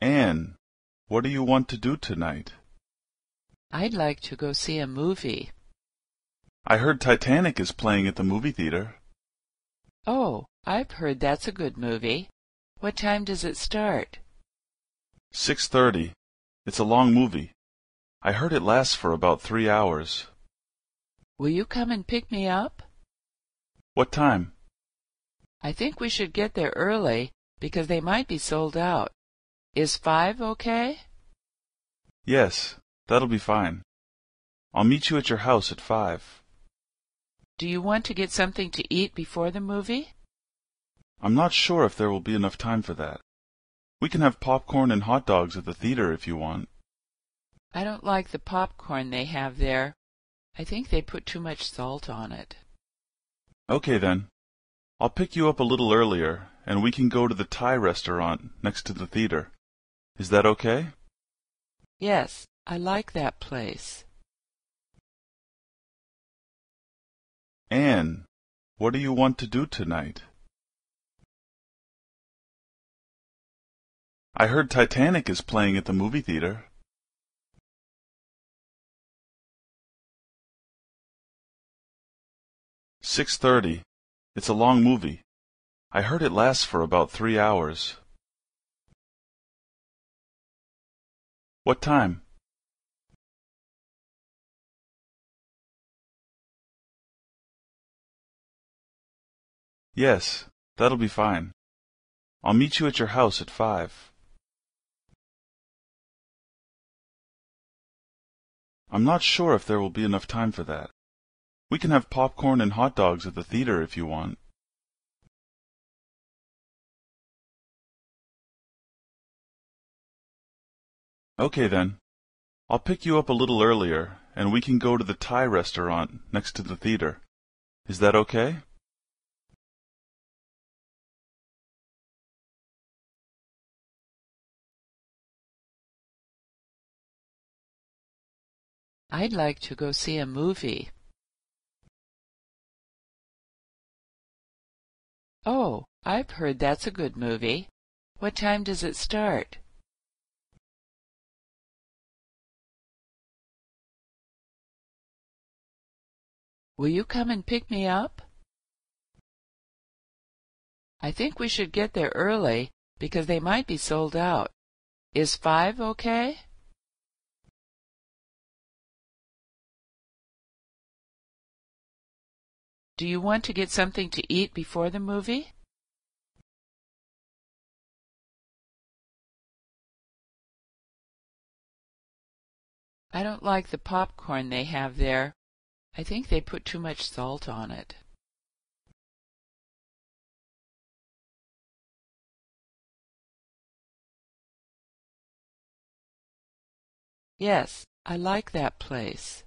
Anne, what do you want to do tonight? I'd like to go see a movie. I heard Titanic is playing at the movie theater. Oh, I've heard that's a good movie. What time does it start? Six thirty. It's a long movie. I heard it lasts for about three hours. Will you come and pick me up? What time? I think we should get there early because they might be sold out. Is five okay? Yes, that'll be fine. I'll meet you at your house at five. Do you want to get something to eat before the movie? I'm not sure if there will be enough time for that. We can have popcorn and hot dogs at the theater if you want. I don't like the popcorn they have there. I think they put too much salt on it. Okay then. I'll pick you up a little earlier, and we can go to the Thai restaurant next to the theater. Is that okay? Yes, I like that place. Anne, what do you want to do tonight? I heard Titanic is playing at the movie theater. Six thirty. It's a long movie. I heard it lasts for about three hours. What time? Yes, that'll be fine. I'll meet you at your house at five. I'm not sure if there will be enough time for that. We can have popcorn and hot dogs at the theater if you want. Okay then. I'll pick you up a little earlier, and we can go to the Thai restaurant next to the theater. Is that okay? I'd like to go see a movie. Oh, I've heard that's a good movie. What time does it start? Will you come and pick me up? I think we should get there early because they might be sold out. Is five okay? Do you want to get something to eat before the movie? I don't like the popcorn they have there. I think they put too much salt on it. Yes, I like that place.